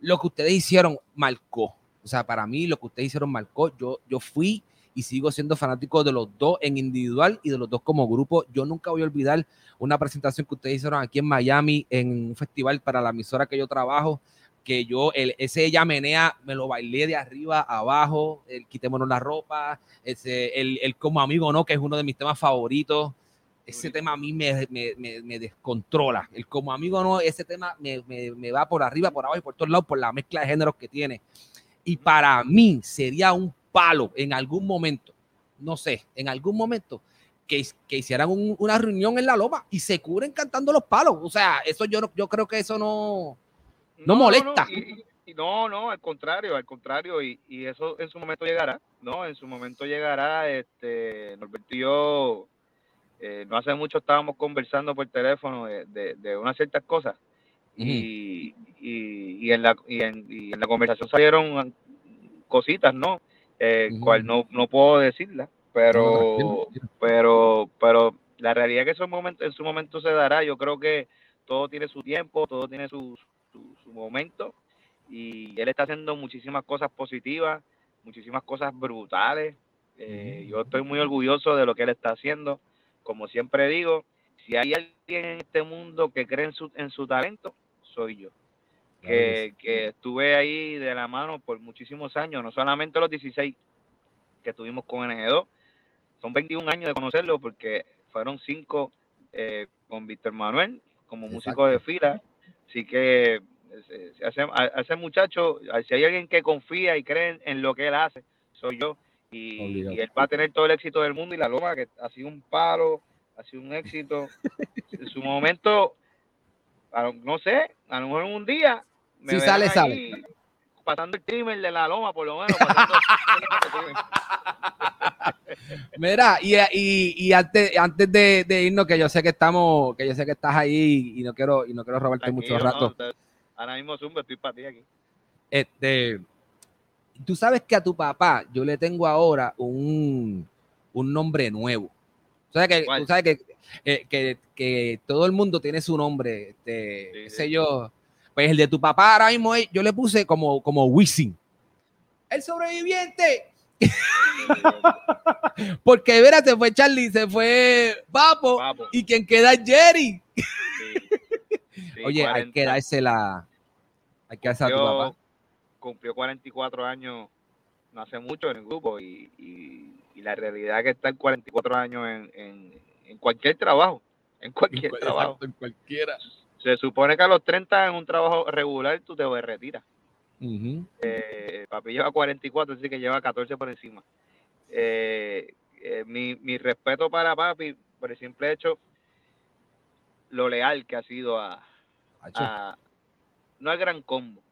[SPEAKER 1] lo que ustedes hicieron marcó. O sea, para mí, lo que ustedes hicieron marcó. Yo, yo fui y sigo siendo fanático de los dos en individual y de los dos como grupo. Yo nunca voy a olvidar una presentación que ustedes hicieron aquí en Miami en un festival para la emisora que yo trabajo que yo, el, ese ella menea, me lo bailé de arriba a abajo, el quitémonos la ropa, ese, el, el, como amigo no, que es uno de mis temas favoritos. Ese tema a mí me, me, me, descontrola. El como amigo no, ese tema me, va por arriba, por abajo y por todos lados por la mezcla de géneros que tiene. Y para mí sería un palo en algún momento, no sé, en algún momento, que, que hicieran una reunión en la loma y se curen cantando los palos. O sea, eso yo, yo creo que eso no, no, molesta.
[SPEAKER 2] No, no, al contrario, al contrario, y, y, eso en su momento llegará, ¿no? En su momento llegará, este, Norberto y yo, eh, no hace mucho estábamos conversando por teléfono de, de, unas ciertas cosas, y, y, y, en la, y, en, y en la conversación salieron cositas, ¿no? Eh, cual no, no puedo decirla, pero, pero, pero la realidad es que momento, en su momento se dará, yo creo que todo tiene su tiempo, todo tiene sus su, momento y él está haciendo muchísimas cosas positivas, muchísimas cosas brutales. Eh, yo estoy muy orgulloso de lo que él está haciendo. Como siempre digo, si hay alguien en este mundo que cree en su, en su talento, soy yo. Que, que, estuve ahí de la mano por muchísimos años, no solamente los 16 que estuvimos con NG2, son 21 años de conocerlo porque fueron 5 eh, con Víctor Manuel como músico de fila Así que ese, muchacho, si hay alguien que confía y cree en lo que él hace, soy yo. Y, él va a tener todo el éxito del mundo y la loma, que ha sido un palo, ha sido un éxito. en su momento, no sé, a lo mejor un día.
[SPEAKER 1] Me si sale, sale.
[SPEAKER 2] Pasando el trimmer de la loma, por lo menos.
[SPEAKER 1] Mira, y, y, antes, antes de, irnos, que yo sé que estamos, que yo sé que estás ahí y no quiero, y no quiero robarte mucho rato.
[SPEAKER 2] ahora mismo Zumba, estoy para ti aquí.
[SPEAKER 1] Este, tú sabes que a tu papá yo le tengo ahora un, nombre nuevo. Tú sabes que, tú sabes eh, que, que, todo el mundo tiene su nombre, este, sé yo. Pues el de tu papá ahora mismo yo le puse como, como Wisin. El sobreviviente. Porque, verá, se fue Charlie, se fue Papo, y quien queda es Jerry. Oye, hay que dársela. Hay que darse a tu papá.
[SPEAKER 2] Cumplió 44 años no hace mucho en el grupo y, la realidad es que estar 44 años en, en, cualquier trabajo, en cualquier trabajo.
[SPEAKER 1] en cualquiera.
[SPEAKER 2] Se supone que a los 30 en un trabajo regular tú te retiras. Eh, papi lleva 44, así que lleva 14 por encima. Eh, eh, mi, mi, respeto para papi por el simple hecho lo leal que ha sido a, no al gran combo,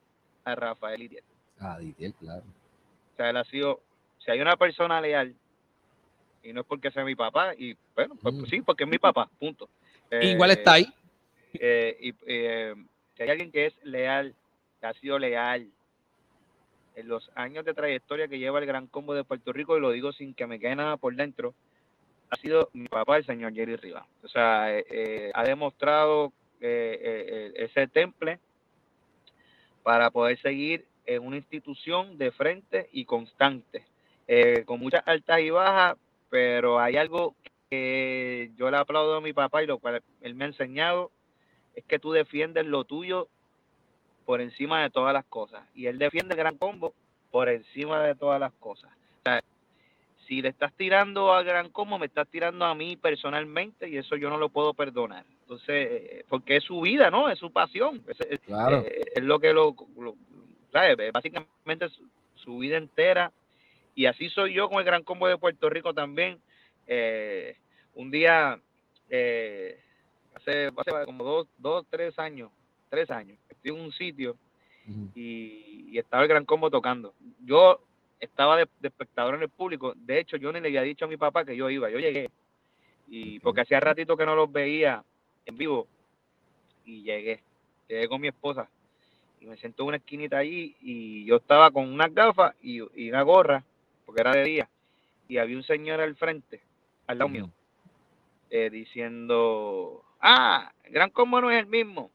[SPEAKER 2] a Rafael Itiel.
[SPEAKER 1] Ah, claro.
[SPEAKER 2] O sea, él ha sido, si hay una persona leal, y no es porque sea mi papá, y bueno, pues, sí, porque es mi papá, punto.
[SPEAKER 1] Igual está ahí.
[SPEAKER 2] y si hay alguien que es leal, que ha sido leal, en los años de trayectoria que lleva el Gran Combo de Puerto Rico, y lo digo sin que me quede nada por dentro, ha sido mi papá, el señor Jerry Rivas. O sea, eh, eh, ha demostrado eh, ese temple para poder seguir en una institución de frente y constante, con muchas altas y bajas, pero hay algo que yo le aplaudo a mi papá y lo cual él me ha enseñado, es que tú defiendes lo tuyo por encima de todas las cosas. Y él defiende el gran combo por encima de todas las cosas. O sea, si le estás tirando al gran combo, me estás tirando a mí personalmente y eso yo no lo puedo perdonar. Entonces, porque es su vida, ¿no? Es su pasión. Es, es, lo que lo, Básicamente su, vida entera. Y así soy yo con el Gran Combo de Puerto Rico también. Eh, un día, eh, hace, hace, como dos, dos, tres años, tres años, estoy en un sitio y, estaba el Gran Combo tocando. Yo estaba de, espectador en el público. De hecho, yo ni le había dicho a mi papá que yo iba. Yo llegué. Y porque hacía ratito que no los veía en vivo. Y llegué. Llegué con mi esposa. Y me sentó en una esquinita allí. Y yo estaba con unas gafas y, una gorra. Porque era de día. Y había un señor al frente. al lado mío, eh, diciendo, ah, el Gran Combo no es el mismo.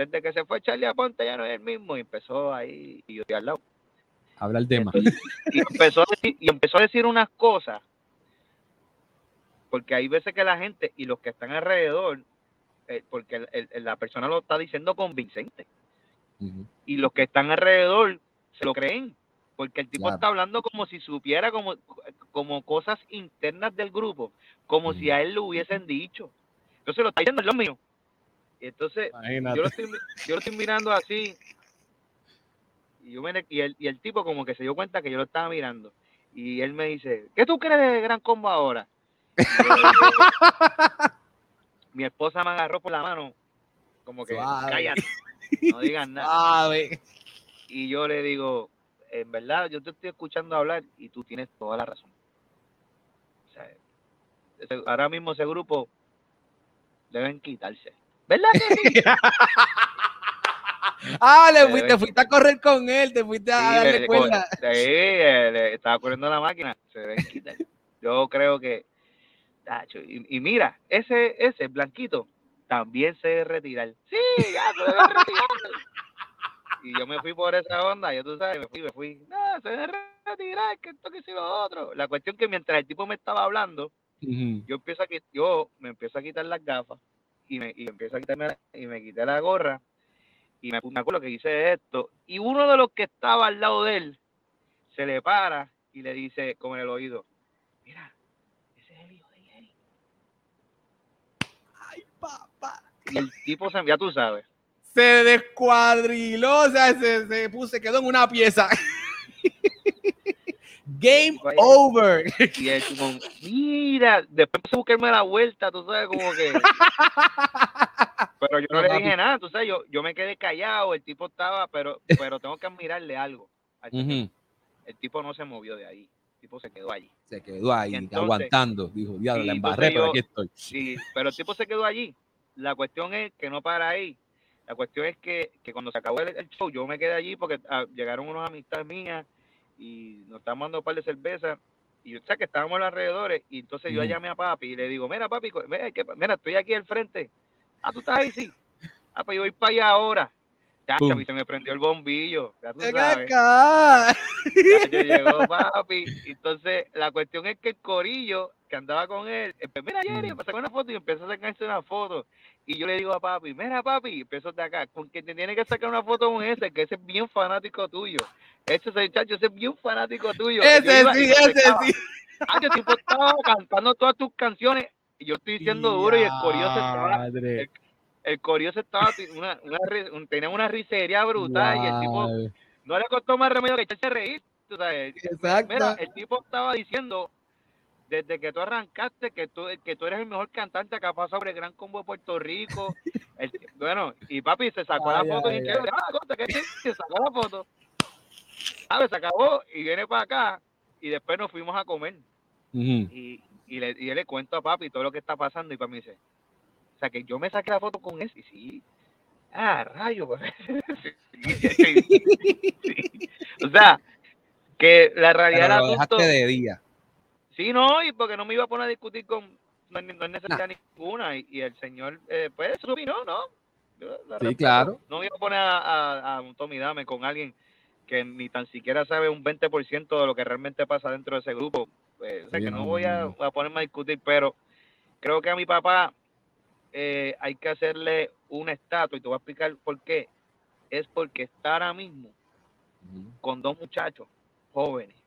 [SPEAKER 2] Desde que se fue Charlie Aponte ya no es el mismo. Y empezó ahí, y yo al lado.
[SPEAKER 1] Habla el tema.
[SPEAKER 2] Y empezó, a decir, y empezó a decir unas cosas, porque hay veces que la gente y los que están alrededor, eh, porque el- el- la persona lo está diciendo convincente, y los que están alrededor se lo creen, porque el tipo
[SPEAKER 1] Claro.
[SPEAKER 2] está hablando como si supiera como, como cosas internas del grupo, como si a él lo hubiesen dicho. Entonces lo está diciendo en lo mío. Y entonces yo lo, estoy, yo lo estoy mirando así, y, yo me- y, el, y el tipo como que se dio cuenta que yo lo estaba mirando. Y él me dice, ¿qué tú crees de Gran Combo ahora? Yo mi esposa me agarró por la mano, como que
[SPEAKER 1] Suave.
[SPEAKER 2] cállate, no digas nada.
[SPEAKER 1] Suave.
[SPEAKER 2] Y yo le digo, en verdad, yo te estoy escuchando hablar y tú tienes toda la razón. O sea, ahora mismo ese grupo deben quitarse. ¿Verdad que sí?
[SPEAKER 1] Ah, le fuiste,
[SPEAKER 2] deben
[SPEAKER 1] fuiste a correr con él, te fuiste a
[SPEAKER 2] Sí,
[SPEAKER 1] darle
[SPEAKER 2] le-
[SPEAKER 1] cuerda.
[SPEAKER 2] sí, eh, le estaba corriendo la máquina, se deben quitar. Yo creo que, tacho, y, y mira, ese, ese blanquito también se debe retirar. Sí, ya se debe retirar. Y yo me fui por esa onda, ya tú sabes, me fui, me fui. No, se debe retirar, que esto, que si lo otro. La cuestión que mientras el tipo me estaba hablando, yo empiezo a yo me empiezo a quitar las gafas y me y empiezo a quitarme la- y me quité la gorra y me, me acuerdo que hice esto y uno de los que estaba al lado de él se le para y le dice con el oído mira ese es el hijo de Jerry
[SPEAKER 1] Ay, papá.
[SPEAKER 2] y el tipo se ya tú sabes
[SPEAKER 1] Se descuadriló, o sea, se, se puso, se quedó en una pieza. Game
[SPEAKER 2] Vaya.
[SPEAKER 1] over.
[SPEAKER 2] y él como mira después empezó a buscarme la vuelta tú sabes como que pero yo no
[SPEAKER 1] No,
[SPEAKER 2] le
[SPEAKER 1] papi.
[SPEAKER 2] dije nada tú sabes yo yo me quedé callado el tipo estaba pero pero tengo que admirarle algo al el tipo no se movió de ahí el tipo se quedó allí
[SPEAKER 1] Se quedó ahí,
[SPEAKER 2] entonces-
[SPEAKER 1] aguantando. Dijo, diablo, la embarré, pero
[SPEAKER 2] yo-
[SPEAKER 1] aquí estoy.
[SPEAKER 2] Sí, pero el tipo se quedó allí. La cuestión es que no para ahí. La cuestión es que, que cuando se acabó el, el show, yo me quedé allí porque ah, llegaron unas amistades mías y nos estaban dando un par de cervezas. Y yo sé que estábamos en los alrededores. Y entonces yo llamé a papi y le digo: Mira, papi, mira, ¿qué pa- mira, estoy aquí al frente. Ah, tú estás ahí, sí. Ah, pues yo voy para allá ahora. Ya, mí se me prendió el bombillo. Ya tú
[SPEAKER 1] Ven
[SPEAKER 2] sabes.
[SPEAKER 1] acá.
[SPEAKER 2] Ya llegó papi. Entonces, la cuestión es que el corillo que andaba con él, mira Jerry, me sacó una foto y empezó a sacarse una foto. Y yo le digo a papi, mira papi, empezó de acá, con que te tiene que sacar una foto con ese, que ese es bien fanático tuyo. Ese muchacho, ese es bien fanático tuyo.
[SPEAKER 1] Ese
[SPEAKER 2] iba
[SPEAKER 1] sí, ese sí.
[SPEAKER 2] Ah, yo tipo estaba cantando todas tus canciones y yo estoy diciendo duro y el corillo se estaba, el, el se estaba, una, una, tenía una risería brutal y el tipo no le costó más remedio que echarse a reír. tú sabes.
[SPEAKER 1] Exacto.
[SPEAKER 2] Mira, el tipo estaba diciendo desde que tú arrancaste que tú, que tú eres el mejor cantante que ha pasado por el Gran Combo de Puerto Rico. El- bueno, y papi se sacó
[SPEAKER 1] Ay,
[SPEAKER 2] la foto
[SPEAKER 1] ay,
[SPEAKER 2] y
[SPEAKER 1] ay.
[SPEAKER 2] ah, que se sacó la foto. ¿Sabes? Se acabó y viene para acá y después nos fuimos a comer. Y, y, le, y yo le cuento a papi todo lo que está pasando y papi me dice, o sea, que yo me saqué la foto con ese y sí. Ah, rayo. pues. Sí, sí, sí. O sea, que la realidad
[SPEAKER 1] Pero lo dejaste de día.
[SPEAKER 2] Sí, no, y porque no me iba a poner a discutir con... No, no es ninguna. Y, y el señor, eh, pues, ¿no? Yo
[SPEAKER 1] Sí,
[SPEAKER 2] respeto.
[SPEAKER 1] claro.
[SPEAKER 2] No me iba a poner a, a- a un Tommy Dame con alguien que ni tan siquiera sabe un 20% de lo que realmente pasa dentro de ese grupo. Pues, o sea, que
[SPEAKER 1] no,
[SPEAKER 2] voy a, a ponerme a discutir, pero creo que a mi papá eh, hay que hacerle una estatua y te voy a explicar por qué. Es porque está ahora mismo con dos muchachos jóvenes.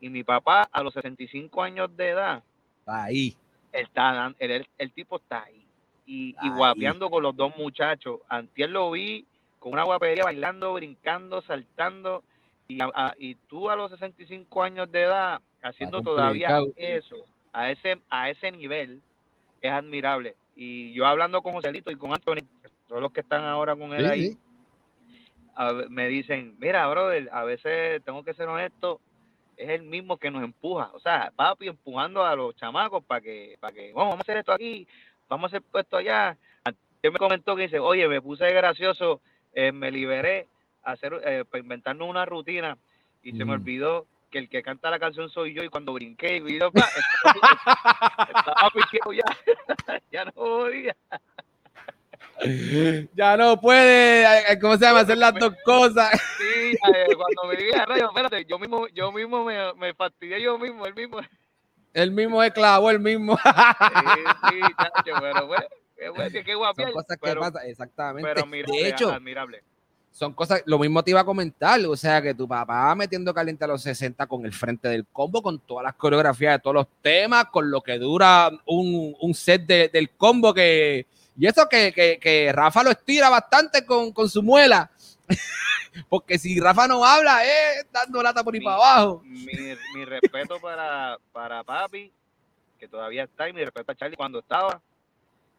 [SPEAKER 2] Y mi papá a los 65 años de edad,
[SPEAKER 1] Ahí.
[SPEAKER 2] está, el, el- tipo está ahí. Y, y
[SPEAKER 1] Ahí.
[SPEAKER 2] guapeando con los dos muchachos. Antier lo vi con una guapería bailando, brincando, saltando. Y, a- a- y tú a los 65 años de edad, haciendo todavía eso, a ese, a ese nivel, es admirable. Y yo hablando con Joselito y con Anthony, todos los que están ahora con él
[SPEAKER 1] Sí,
[SPEAKER 2] ahí,
[SPEAKER 1] sí.
[SPEAKER 2] a ve- me dicen, mira, brother, a veces tengo que ser honesto, es el mismo que nos empuja. O sea, papi empujando a los chamacos para que, para que, "Vamos, vamos a hacer esto aquí, vamos a hacer esto allá. Él me comentó que dice, oye, me puse gracioso, eh, me liberé a hacer, eh, para inventarnos una rutina y se me
[SPEAKER 1] Mm.
[SPEAKER 2] olvidó que el que canta la canción soy yo y cuando brinqué y pa, estaba piqueado ya, ya no podía.
[SPEAKER 1] Ya no puede, ¿cómo se llama? Hacer las dos cosas.
[SPEAKER 2] Sí, cuando me dije, rayo, espérate, yo mismo, yo mismo me, me fastidié yo mismo, el mismo.
[SPEAKER 1] El mismo es clavo, el mismo.
[SPEAKER 2] Sí, sí, chacho, pero bueno, qué, bueno, qué guapo.
[SPEAKER 1] Son cosas que
[SPEAKER 2] pero,
[SPEAKER 1] pasan, exactamente.
[SPEAKER 2] pero
[SPEAKER 1] de hecho,
[SPEAKER 2] admirable.
[SPEAKER 1] son cosas, lo mismo te iba a comentar, o sea, que tu papá metiendo caliente a los 60 con el frente del combo, con todas las coreografías de todos los temas, con lo que dura un, un set de- del combo que... Y eso que, que, que Rafa lo estira bastante con, con su muela. Porque si Rafa no habla, es dando lata por ahí
[SPEAKER 2] Mi-
[SPEAKER 1] para abajo.
[SPEAKER 2] Mi, mi respeto para, para papi, que todavía está, y mi respeto a Charlie cuando estaba.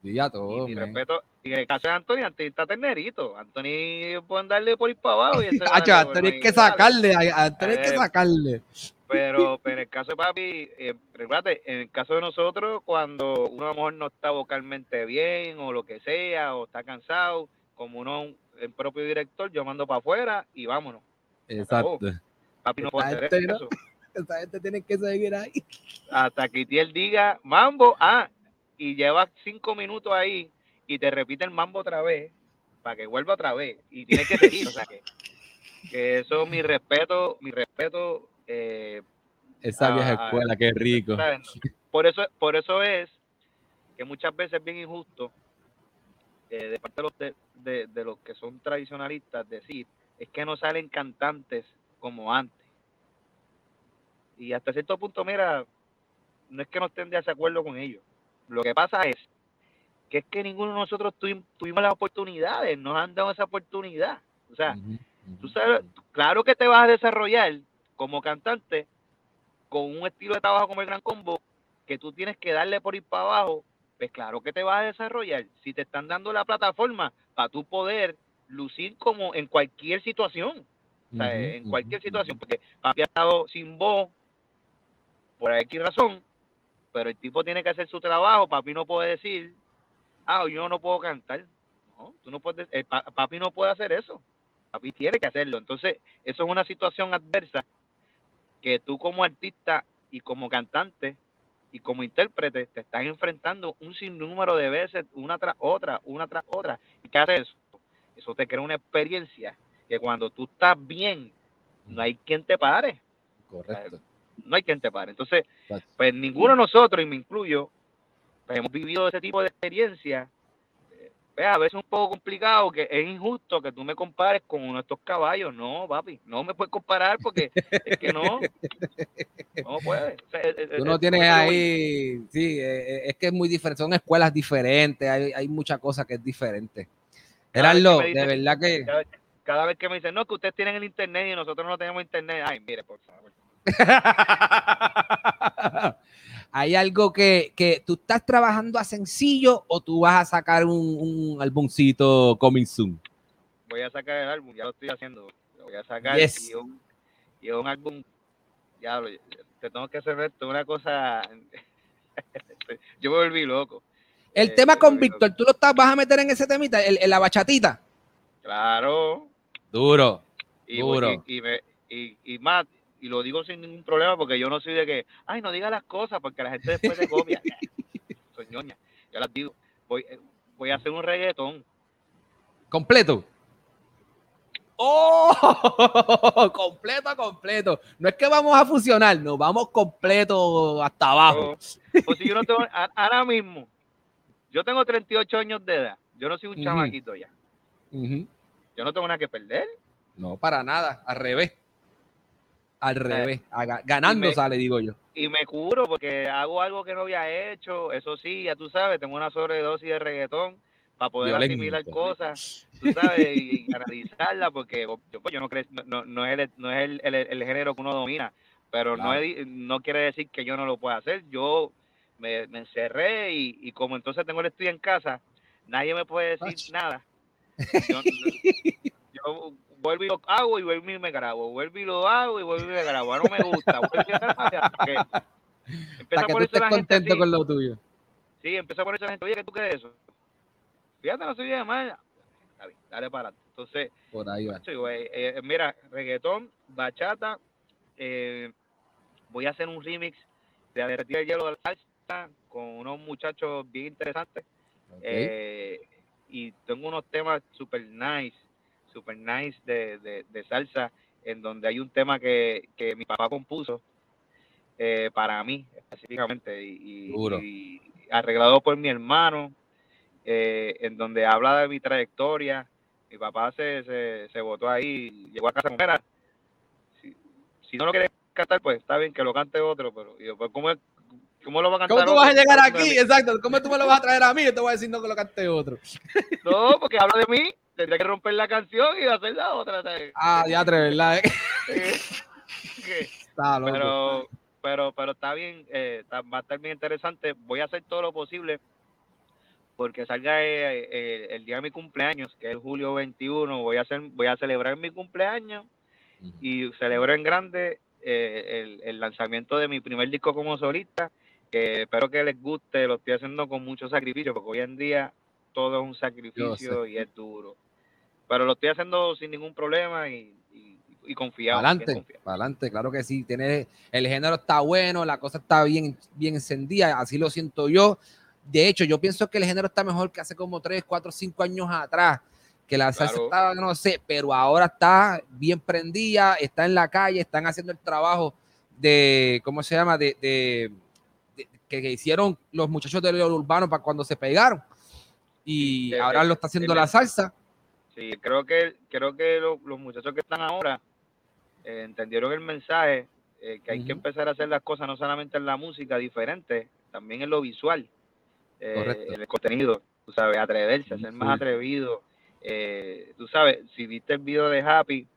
[SPEAKER 1] Y ya
[SPEAKER 2] Y
[SPEAKER 1] todo,
[SPEAKER 2] mi respeto, y en el caso de Anthony, Anthony está ternerito. Anthony pueden darle por ir para abajo. Y
[SPEAKER 1] Hacho, a Anthony hay que
[SPEAKER 2] y dale.
[SPEAKER 1] sacarle, a Anthony hay que
[SPEAKER 2] Eh,
[SPEAKER 1] sacarle.
[SPEAKER 2] Pero, pero en el caso de papi, eh, recuérdate, en el caso de nosotros, cuando uno a lo mejor no está vocalmente bien o lo que sea, o está cansado, como uno, el propio director, yo mando para afuera y vámonos.
[SPEAKER 1] Exacto.
[SPEAKER 2] Papi no puede hacer
[SPEAKER 1] no-
[SPEAKER 2] eso.
[SPEAKER 1] Esa gente tiene que seguir ahí.
[SPEAKER 2] Hasta que Itiel diga mambo, ah, y lleva cinco minutos ahí y te repite el mambo otra vez, para que vuelva otra vez, y tiene que seguir. o sea que, que eso, mi respeto, mi respeto. Eh,
[SPEAKER 1] Esa vieja escuela, qué rico.
[SPEAKER 2] Por eso, por eso es que muchas veces es bien injusto eh, de parte de los, de, de- de los que son tradicionalistas decir es que no salen cantantes como antes. Y hasta cierto punto, mira, no es que no estén de desacuerdo con ellos. Lo que pasa es que es que ninguno de nosotros tuvi- tuvimos las oportunidades, nos han dado esa oportunidad. O sea, tú sabes, claro que te vas a desarrollar como cantante con un estilo de trabajo como el Gran Combo, que tú tienes que darle por ir para abajo, pues claro que te vas a desarrollar. Si te están dando la plataforma para tú poder lucir como en cualquier situación, o sea,
[SPEAKER 1] Ujú,
[SPEAKER 2] en cualquier situación, porque papi ha estado sin voz por X razón, pero el tipo tiene que hacer su trabajo, papi no puede decir, ah, yo no puedo cantar. No, tú no puedes, el pa- papi no puede hacer eso. Papi tiene que hacerlo. Entonces, eso es una situación adversa que tú como artista y como cantante y como intérprete te estás enfrentando un sinnúmero de veces, una tras otra, una tras otra. ¿Y qué hace eso? Eso te crea una experiencia que cuando tú estás bien, no hay quien te pare.
[SPEAKER 1] Correcto.
[SPEAKER 2] No hay quien te pare. Entonces, pues ninguno de nosotros, y me incluyo, pues hemos vivido ese tipo de experiencia. Pues, a veces es un poco complicado, que es injusto que tú me compares con uno de estos caballos. No, papi, no me puedes comparar porque es que no. No puedes. O sea,
[SPEAKER 1] Tú no
[SPEAKER 2] es-
[SPEAKER 1] tienes ahí, sí, eh, eh, es que es muy diferente, son escuelas diferentes, hay, hay mucha cosa que es diferente. Gerardo, de verdad que
[SPEAKER 2] Cada, cada vez que me dicen, no, que ustedes tienen el internet y nosotros no tenemos internet. Ay, mire, por favor.
[SPEAKER 1] hay algo que, que tú estás trabajando a sencillo o tú vas a sacar un, un álbumcito coming soon.
[SPEAKER 2] Voy a sacar el álbum, ya lo estoy haciendo. Lo voy a sacar
[SPEAKER 1] Yes.
[SPEAKER 2] y, un, y un álbum. Ya, lo- te tengo que hacer esto, una cosa. Yo me volví loco.
[SPEAKER 1] El
[SPEAKER 2] Eh,
[SPEAKER 1] tema con. Víctor, ¿tú lo estás, vas a meter en ese temita, en, en la bachatita?
[SPEAKER 2] Claro.
[SPEAKER 1] Duro,
[SPEAKER 2] Y,
[SPEAKER 1] duro.
[SPEAKER 2] y, y, me- y, y más, y lo digo sin ningún problema porque yo no soy de que, ay, no diga las cosas porque la gente después te copia. soy ñoña. Yo las digo. Voy, eh, voy a hacer un reggaetón.
[SPEAKER 1] Completo. ¡Oh! completo, completo. No es que vamos a fusionar, nos vamos completo hasta abajo.
[SPEAKER 2] O, o si yo no tengo, ahora mismo, yo tengo 38 años de edad. Yo no soy un
[SPEAKER 1] Ujú.
[SPEAKER 2] chamaquito ya. Yo no tengo nada que perder.
[SPEAKER 1] No, para nada, al revés. Al revés. A ga- ganando
[SPEAKER 2] me-
[SPEAKER 1] sale, digo yo.
[SPEAKER 2] Y me curo porque hago algo que no había hecho. Eso sí, ya tú sabes, tengo una sobredosis de reggaetón para poder
[SPEAKER 1] Violento.
[SPEAKER 2] asimilar cosas, tú sabes, y, y analizarla porque yo, pues, yo no, creo, no, no- es, el, no es el, el- el género que uno domina, pero no, es- no quiere decir que yo no lo pueda hacer. Yo me, me encerré y, y como entonces tengo el estudio en casa, nadie me puede decir nada. Yo, yo vuelvo y lo hago y vuelvo y me grabo, vuelvo y lo hago y vuelvo y me grabo. Ah, no me gusta, vuelvo y me grabo, hasta que empieza a
[SPEAKER 1] que tú
[SPEAKER 2] ponerse
[SPEAKER 1] estés
[SPEAKER 2] la gente
[SPEAKER 1] contento
[SPEAKER 2] así.
[SPEAKER 1] con lo tuyo.
[SPEAKER 2] Sí, empezó a ponerse la gente, oye, ¿qué tú crees de eso? Fíjate, no soy de mal. Bien, dale para adelante. Entonces,
[SPEAKER 1] Por ahí va.
[SPEAKER 2] eh, eh, mira, reggaetón, bachata, eh, voy a hacer un remix de Derretir el Hielo de la Salsa con unos muchachos bien interesantes. Eh, y tengo unos temas super nice, super nice de, de, de salsa, en donde hay un tema que, que mi papá compuso eh, para mí específicamente y, arreglado por mi hermano, eh, en donde habla de mi trayectoria. Mi papá se, se, se votó ahí, llegó a casa con "Mira, si, si no lo quieres cantar, pues está bien que lo cante otro, pero y yo, pues, ¿cómo, ¿cómo lo va a cantar?
[SPEAKER 1] ¿Cómo tú
[SPEAKER 2] otro?
[SPEAKER 1] vas a llegar
[SPEAKER 2] ¿Cómo tú me-
[SPEAKER 1] aquí? Exacto. ¿Cómo tú me lo vas a traer a mí? Yo te voy a decir no que lo cante otro.
[SPEAKER 2] No, porque habla de mí, tendría que romper la canción y hacer la otra. ¿sabes?
[SPEAKER 1] Ah, ya ¿verdad? Está loco.
[SPEAKER 2] pero, pero, pero está bien, eh, está- va a estar bien interesante. Voy a hacer todo lo posible porque salga eh, eh, el día de mi cumpleaños, que es julio 21. Voy a hacer, voy a celebrar mi cumpleaños y celebro en grande eh, el, el lanzamiento de mi primer disco como solista. Que espero que les guste, lo estoy haciendo con mucho sacrificio, porque hoy en día todo es un sacrificio y es duro. Pero lo estoy haciendo sin ningún problema y, y, y confiado.
[SPEAKER 1] Adelante, adelante, claro que sí. Tiene, el género está bueno, la cosa está bien, bien encendida, así lo siento yo. De hecho, yo pienso que el género está mejor que hace como 3, 4, 5 años atrás, que la salsa
[SPEAKER 2] Claro.
[SPEAKER 1] estaba, no sé, pero ahora está bien prendida, está en la calle, están haciendo el trabajo de, ¿cómo se llama? De, de- de- que, que hicieron los muchachos de lo urbano para cuando se pegaron. Y ahora lo está haciendo la salsa.
[SPEAKER 2] Sí, creo que creo que lo- los muchachos que están ahora eh, entendieron el mensaje eh, que hay que empezar a hacer las cosas no solamente en la música diferente, también en lo visual, eh, en el contenido, tú sabes, atreverse, ser más atrevido. eh, tú sabes, si viste el video de Happy,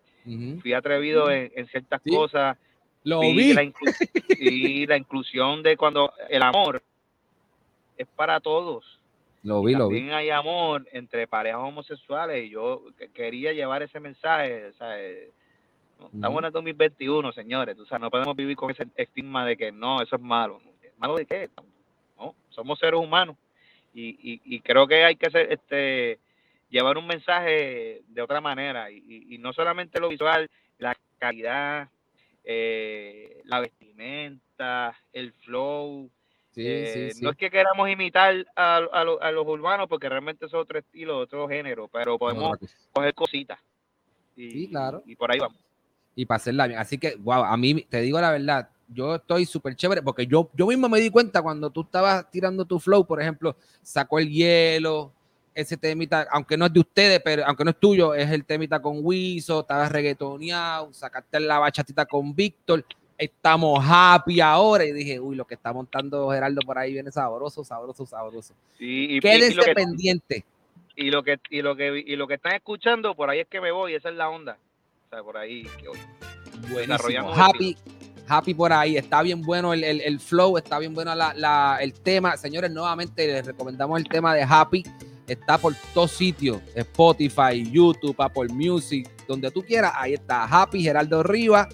[SPEAKER 2] fui atrevido en, en ciertas
[SPEAKER 1] Sí.
[SPEAKER 2] cosas.
[SPEAKER 1] Lo
[SPEAKER 2] vi
[SPEAKER 1] vi.
[SPEAKER 2] La, inclu- vi la inclusión de cuando el amor es para todos.
[SPEAKER 1] Lo vi, lo vi.
[SPEAKER 2] También hay amor entre parejas homosexuales y yo que- quería llevar ese mensaje. ¿sabes? No, Estamos en el 2021, señores. no podemos vivir con ese estigma de que no, eso es malo. ¿Malo de qué? No, somos seres humanos. Y, y, y creo que hay que ser, este, llevar un mensaje de otra manera. Y, y- y no solamente lo visual, la calidad, eh, la vestimenta, el flow.
[SPEAKER 1] Sí,
[SPEAKER 2] Eh,
[SPEAKER 1] sí, sí.
[SPEAKER 2] No es que queramos imitar a, a a los urbanos, porque realmente es otro estilo, otro género, pero podemos coger cositas. Y,
[SPEAKER 1] Sí, claro.
[SPEAKER 2] y por ahí vamos.
[SPEAKER 1] y para hacerla bien. Así que, wow, a mí te digo la verdad, yo estoy súper chévere porque yo, yo mismo me di cuenta cuando tú estabas tirando tu flow, por ejemplo, sacó el hielo, ese temita, aunque no es de ustedes, pero aunque no es tuyo, es el temita con Wiso, estabas reggaetoneado, sacaste la bachatita con Víctor, estamos happy ahora y dije, uy, lo que está montando Gerardo por ahí viene sabroso, sabroso, sabroso.
[SPEAKER 2] Y, y- y
[SPEAKER 1] Quédense
[SPEAKER 2] lo que,
[SPEAKER 1] pendiente.
[SPEAKER 2] y lo que y lo que y lo que están escuchando, por ahí es que me voy, esa es la onda. O sea, por ahí que voy.
[SPEAKER 1] Buenísimo. Happy, happy por ahí. Está bien bueno el, el- el flow, está bien bueno la- la- el tema. Señores, nuevamente les recomendamos el tema de Happy. Está por todos sitios: Spotify, YouTube, Apple Music, donde tú quieras. Ahí está Happy, Geraldo Rivas.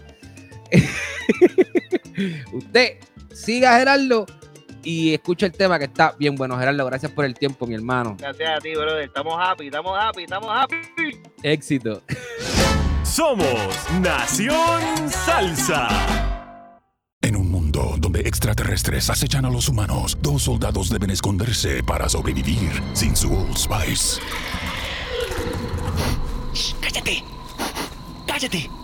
[SPEAKER 1] Usted siga a Geraldo y escucha el tema que está bien bueno. Geraldo, gracias por el tiempo, mi hermano.
[SPEAKER 2] Gracias a ti, brother. Estamos happy, estamos happy, estamos happy.
[SPEAKER 1] Éxito.
[SPEAKER 4] Somos Nación Salsa.
[SPEAKER 3] En un mundo donde extraterrestres acechan a los humanos, dos soldados deben esconderse para sobrevivir sin su Old Spice.
[SPEAKER 5] ¡Cállate! ¡Cállate!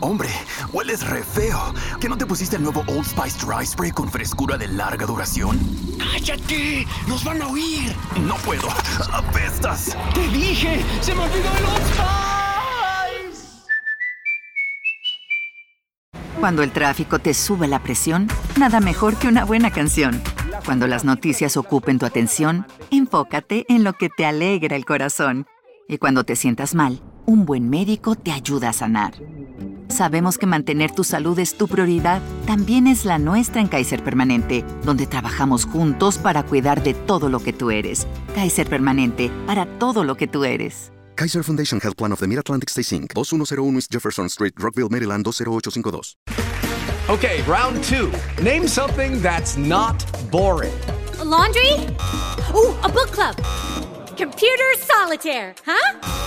[SPEAKER 6] Hombre, hueles re feo. ¿Que no te pusiste el nuevo Old Spice Dry Spray con frescura de larga duración?
[SPEAKER 5] ¡Cállate! ¡Nos van a oír!
[SPEAKER 6] No puedo. Apestas.
[SPEAKER 5] ¡Te dije! ¡Se me olvidó el Old Spice!
[SPEAKER 7] Cuando el tráfico te sube la presión, nada mejor que una buena canción. Cuando las noticias ocupen tu atención, enfócate en lo que te alegra el corazón. Y cuando te sientas mal, un buen médico te ayuda a sanar. Sabemos que mantener tu salud es tu prioridad, también es la nuestra en Kaiser Permanente, donde trabajamos juntos para cuidar de todo lo que tú eres. Kaiser Permanente, para todo lo que tú eres.
[SPEAKER 8] Kaiser Foundation Health Plan of the Mid-Atlantic Stay Inc., 2101 East Jefferson Street, Rockville, Maryland, 20852.
[SPEAKER 9] Okay, round two. Name something that's not boring.
[SPEAKER 10] A laundry? Ooh, a book club. Computer solitaire, huh?